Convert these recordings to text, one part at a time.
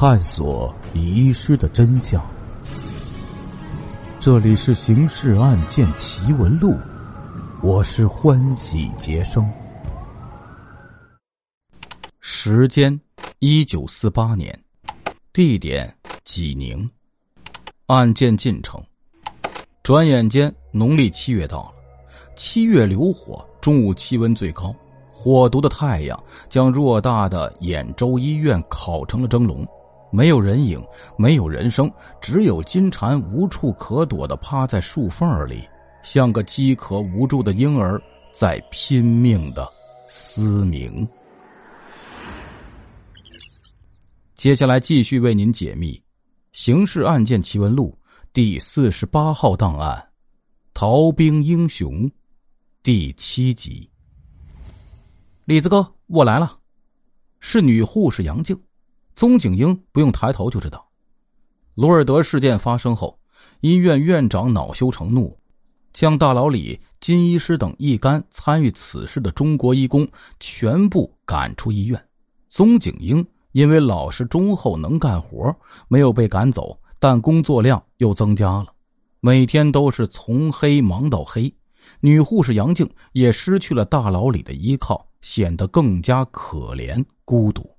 探索遗失的真相。这里是《刑事案件奇闻录》，我是欢喜杰生。时间：一九四八年，地点：济宁。案件进程：转眼间，农历七月到了。七月流火，中午气温最高，火毒的太阳将偌大的兖州医院烤成了蒸笼，没有人影，没有人声，只有金蝉无处可躲的趴在树缝里，像个饥渴无助的婴儿在拼命的嘶鸣。接下来继续为您解密《刑事案件奇闻录》第四十八号档案：逃兵英雄。第七集，李子哥，我来了。是女护士杨静，宗景英不用抬头就知道。罗尔德事件发生后，医院院长恼羞成怒，将大牢里金医师等一干参与此事的中国医工全部赶出医院。宗景英因为老实忠厚、能干活，没有被赶走，但工作量又增加了，每天都是从黑忙到黑。女护士杨静也失去了大牢里的依靠，显得更加可怜孤独。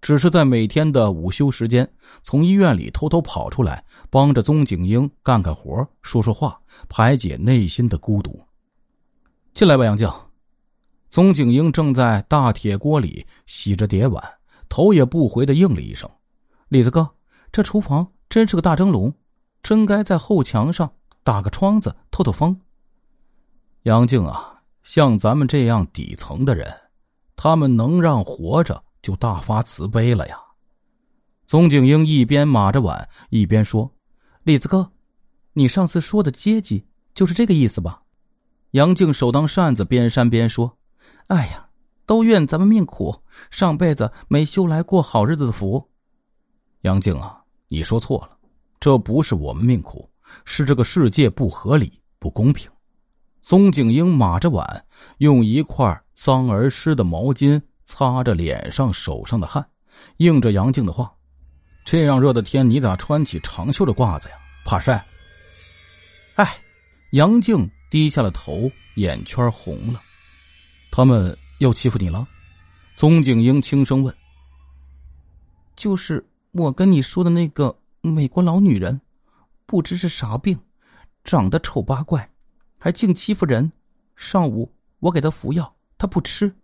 只是在每天的午休时间，从医院里偷偷跑出来，帮着宗景英干干活、说说话，排解内心的孤独。进来吧，杨静。宗景英正在大铁锅里洗着碟碗，头也不回的应了一声：“李子哥，这厨房真是个大蒸笼，真该在后墙上打个窗子透透风。”杨静啊，像咱们这样底层的人，他们能让活着就大发慈悲了呀。宗景英一边码着碗，一边说：“李子哥，你上次说的阶级就是这个意思吧？”杨静手当扇子，边扇边说：“哎呀，都怨咱们命苦，上辈子没修来过好日子的福。”杨静啊，你说错了，这不是我们命苦，是这个世界不合理、不公平。宗景英码着碗，用一块脏而湿的毛巾擦着脸上、手上的汗，应着杨静的话：“这样热的天，你咋穿起长袖的褂子呀？怕晒？”哎，杨静低下了头，眼圈红了。他们又欺负你了？宗景英轻声问：“就是我跟你说的那个美国老女人，不知是啥病，长得丑八怪。”还净欺负人！上午我给她服药，她不吃，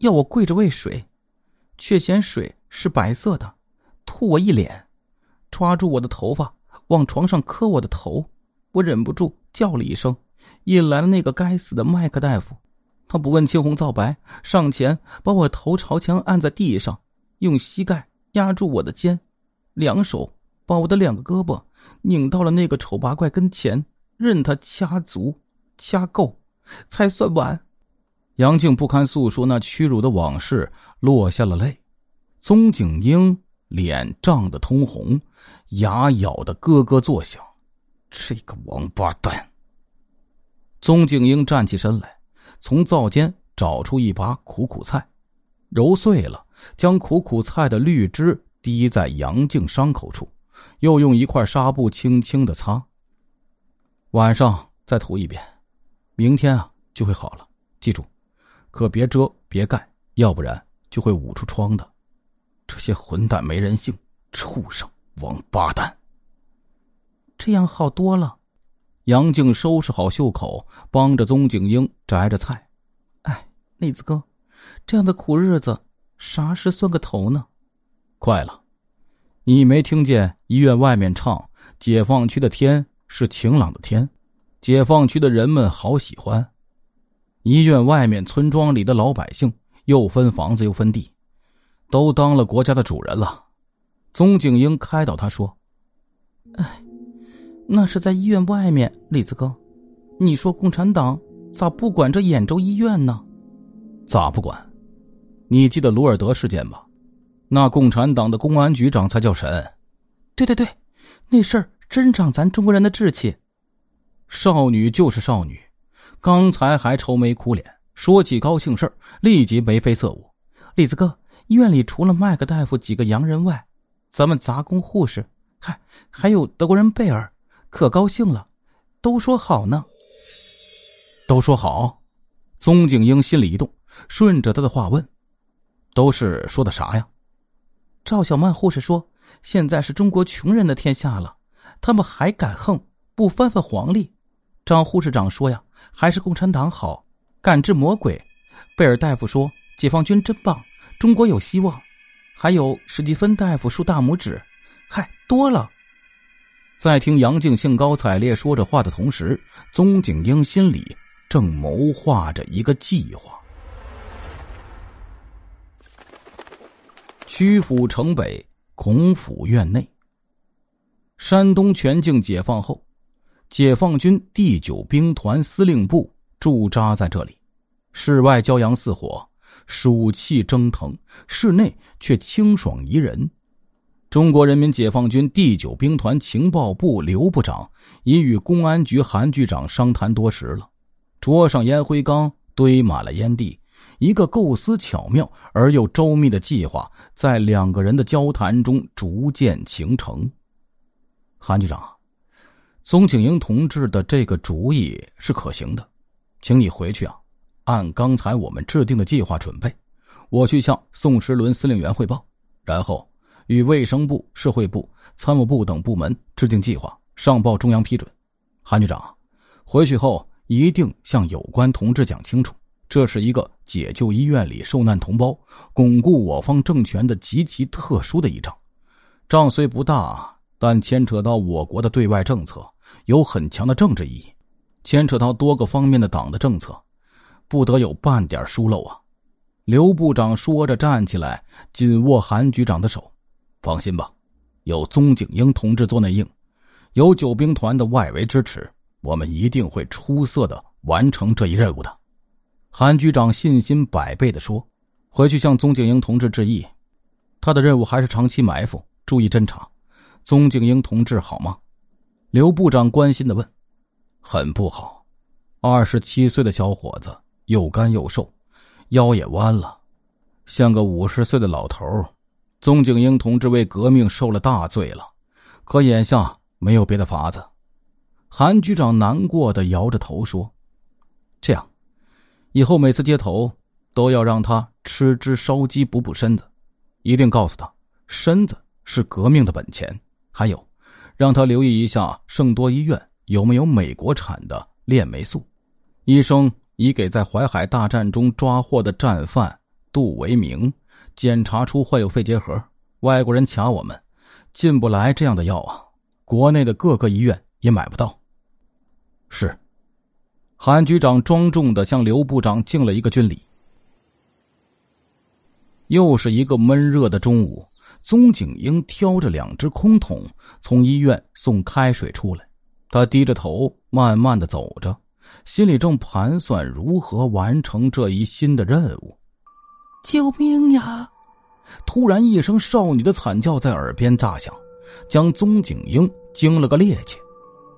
要我跪着喂水，却嫌水是白色的，吐我一脸，抓住我的头发往床上磕我的头，我忍不住叫了一声，引来了那个该死的麦克大夫。他不问青红皂白，上前把我头朝墙按在地上，用膝盖压住我的肩，两手把我的两个胳膊拧到了那个丑八怪跟前，任他掐足。掐够，才算完。杨静不堪诉说那屈辱的往事，落下了泪。宗景英脸涨得通红，牙咬得咯咯作响。这个王八蛋！宗景英站起身来，从灶间找出一把苦苦菜，揉碎了，将苦苦菜的绿汁滴在杨静伤口处，又用一块纱布轻轻的擦。晚上再涂一遍。明天啊就会好了，记住，可别遮别盖，要不然就会捂出疮的。这些混蛋没人性，畜生，王八蛋！这样好多了。杨静收拾好袖口，帮着宗景英摘着菜。哎，栗子哥，这样的苦日子，啥时算个头呢？快了，你没听见医院外面唱“解放区的天是晴朗的天”。解放区的人们好喜欢，医院外面、村庄里的老百姓又分房子又分地，都当了国家的主人了。宗景英开导他说：“哎，那是在医院外面，李子哥，你说共产党咋不管这兖州医院呢？咋不管？你记得卢尔德事件吧？那共产党的公安局长才叫神。对对对，那事儿真长咱中国人的志气。”少女就是少女，刚才还愁眉苦脸，说起高兴事儿，立即眉飞色舞。李子哥，医院里除了麦克大夫几个洋人外，咱们杂工护士，嗨，还有德国人贝尔，可高兴了，都说好呢。都说好。宗景英心里一动，顺着他的话问：“都是说的啥呀？”赵小曼护士说：“现在是中国穷人的天下了，他们还敢横，不翻翻黄历。”张护士长说：“呀，还是共产党好，赶制魔鬼。”贝尔大夫说：“解放军真棒，中国有希望。”还有史蒂芬大夫竖大拇指，嗨，多了。在听杨静兴高采烈说着话的同时，宗景英心里正谋划着一个计划。曲阜城北孔府院内，山东全境解放后，解放军第九兵团司令部驻扎在这里，室外骄阳似火。暑气蒸腾，室内却清爽宜人。中国人民解放军第九兵团情报部刘部长已与公安局韩局长商谈多时了。桌上烟灰缸堆满了烟蒂，一个构思巧妙而又周密的计划在两个人的交谈中逐渐形成。韩局长，宗景英同志的这个主意是可行的，请你回去啊。按刚才我们制定的计划准备，我去向宋时轮司令员汇报，然后与卫生部、社会部、参谋部等部门制定计划，上报中央批准。韩局长，回去后一定向有关同志讲清楚，这是一个解救医院里受难同胞、巩固我方政权的极其特殊的一仗。仗虽不大，但牵扯到我国的对外政策，有很强的政治意义，牵扯到多个方面的党的政策。不得有半点疏漏啊！刘部长说着，站起来，紧握韩局长的手。放心吧，有宗景英同志做内应，有九兵团的外围支持，我们一定会出色的完成这一任务的。韩局长信心百倍的说：“回去向宗景英同志致意，他的任务还是长期埋伏，注意侦查。宗景英同志好吗？”刘部长关心的问：“很不好，二十七岁的小伙子。”又干又瘦，腰也弯了，像个五十岁的老头儿宗景英同志为革命受了大罪了，可眼下没有别的法子。韩局长难过的摇着头说：“这样，以后每次接头都要让他吃只烧鸡补补身子，一定告诉他，身子是革命的本钱。还有，让他留意一下圣多医院有没有美国产的链霉素。医生。”已给在淮海大战中抓获的战犯杜维明检查出患有肺结核，外国人卡我们，进不来这样的药啊！国内的各个医院也买不到。是，韩局长庄重的向刘部长敬了一个军礼。又是一个闷热的中午，宗景英挑着两只空桶从医院送开水出来，他低着头慢慢的走着。心里正盘算如何完成这一新的任务。救命呀！突然一声少女的惨叫在耳边炸响，将宗景英惊了个趔趄，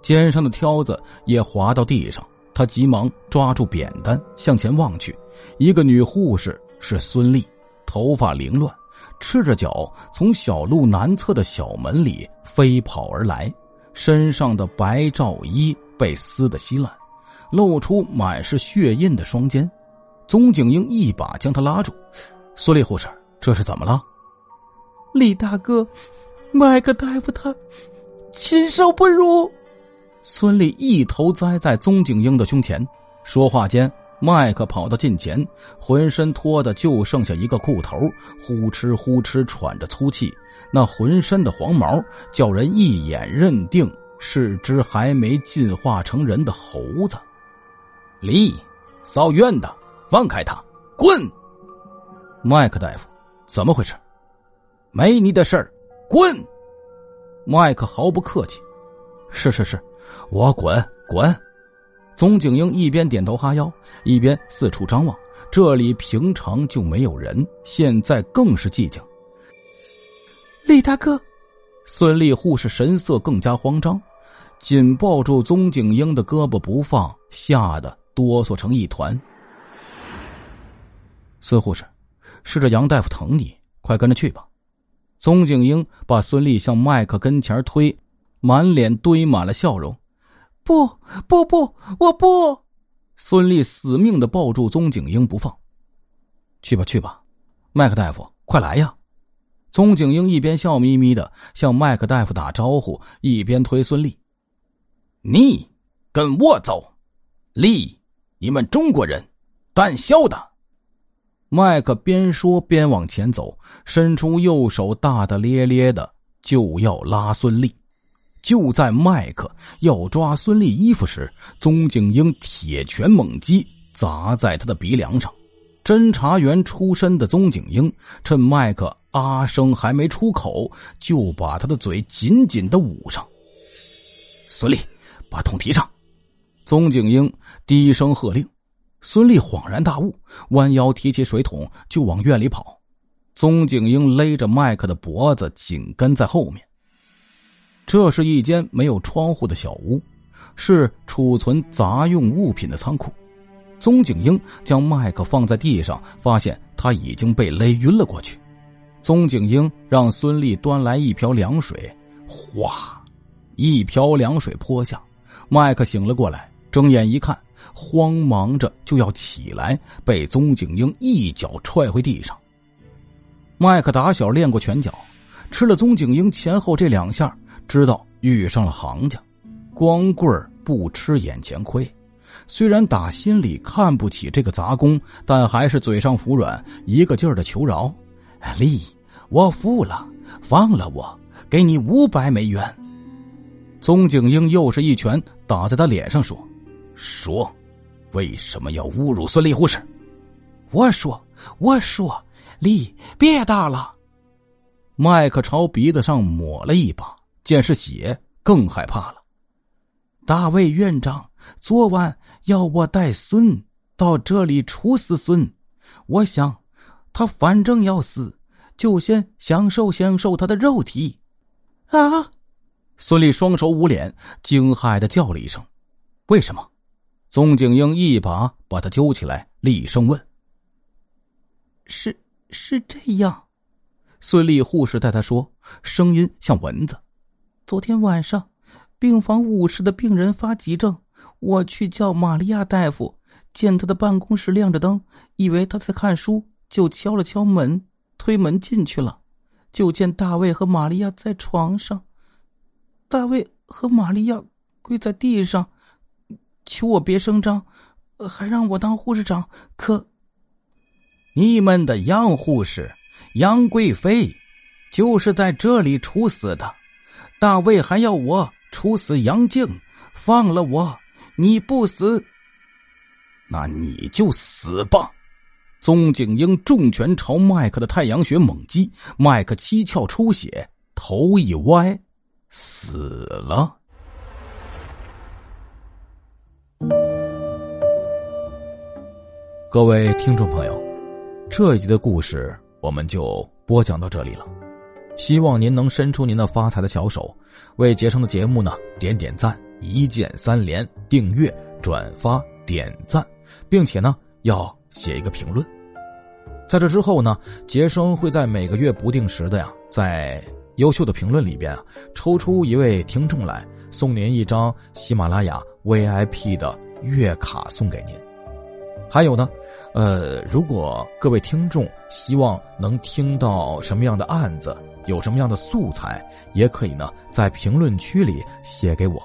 肩上的挑子也滑到地上。他急忙抓住扁担向前望去，一个女护士是孙俪，头发凌乱，赤着脚从小路南侧的小门里飞跑而来，身上的白罩衣被撕得稀烂。露出满是血印的双肩，宗景英一把将他拉住。孙丽护士，这是怎么了？李大哥，麦克大夫他禽兽不如。孙俪一头栽在宗景英的胸前。说话间，麦克跑到近前，浑身脱的就剩下一个裤头，呼哧呼哧喘着粗气，那浑身的黄毛叫人一眼认定是只还没进化成人的猴子。李，扫院的，放开他，滚！麦克大夫，怎么回事？没你的事儿，滚！麦克毫不客气。是是是，我滚滚。宗景英一边点头哈腰，一边四处张望。这里平常就没有人，现在更是寂静。李大哥，孙俪护士神色更加慌张，紧抱住宗景英的胳膊不放，吓得。哆嗦成一团。孙护士，是这杨大夫疼你，快跟着去吧。宗景英把孙俪向麦克跟前推，满脸堆满了笑容。不不不，我不！孙俪死命的抱住宗景英不放。去吧去吧，麦克大夫，快来呀！宗景英一边笑眯眯的向麦克大夫打招呼，一边推孙俪：“你跟我走，丽，你们中国人胆小的。”麦克边说边往前走，伸出右手，大大咧咧的就要拉孙俪。就在麦克要抓孙俪衣服时，宗景英铁拳猛击，砸在他的鼻梁上。侦查员出身的宗景英趁麦克啊声还没出口，就把他的嘴紧紧的捂上。孙俪，把桶提上！宗景英低声喝令。孙俪恍然大悟，弯腰提起水桶就往院里跑。宗景英勒着麦克的脖子，紧跟在后面。这是一间没有窗户的小屋，是储存杂用物品的仓库。宗景英将麦克放在地上，发现他已经被勒晕了过去。宗景英让孙俪端来一瓢凉水，哗，一瓢凉水泼下，麦克醒了过来，睁眼一看。慌忙着就要起来，被宗景英一脚踹回地上。麦克打小练过拳脚，吃了宗景英前后这两下，知道遇上了行家。光棍不吃眼前亏，虽然打心里看不起这个杂工，但还是嘴上服软，一个劲儿的求饶：“丽，我服了，放了我，给你五百美元。”宗景英又是一拳打在他脸上，说：“说。”为什么要侮辱孙丽护士？我说，我说，李别打了。麦克朝鼻子上抹了一把，见是血，更害怕了。大卫院长昨晚要我带孙到这里处死孙，我想他反正要死，就先享受享受他的肉体。啊！孙俪双手捂脸，惊骇的叫了一声：“为什么？”宗景英一把把他揪起来，厉声问：“是是这样？”孙俪护士带他说，声音像蚊子。昨天晚上，病房五室的病人发急症，我去叫玛利亚大夫，见他的办公室亮着灯，以为他在看书，就敲了敲门，推门进去了，就见大卫和玛利亚在床上，大卫和玛利亚跪在地上。求我别声张，还让我当护士长。可你们的杨护士杨贵妃就是在这里处死的。大卫还要我处死杨静，放了我，你不死，那你就死吧！宗景英重拳朝麦克的太阳穴猛击，麦克七窍出血，头一歪，死了。各位听众朋友，这一集的故事我们就播讲到这里了。希望您能伸出您的发财的小手，为杰生的节目呢点点赞，一键三连，订阅、转发、点赞，并且呢要写一个评论。在这之后呢，杰生会在每个月不定时的呀，在优秀的评论里边啊，抽出一位听众来，送您一张喜马拉雅 VIP 的月卡送给您。还有呢，呃，如果各位听众希望能听到什么样的案子，有什么样的素材，也可以呢在评论区里写给我，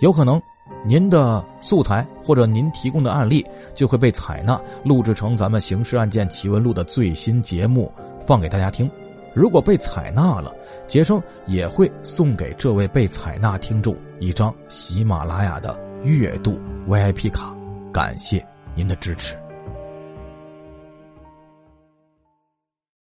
有可能您的素材或者您提供的案例就会被采纳，录制成咱们刑事案件奇闻录的最新节目放给大家听。如果被采纳了，杰生也会送给这位被采纳听众一张喜马拉雅的月度 VIP 卡，感谢。您的支持。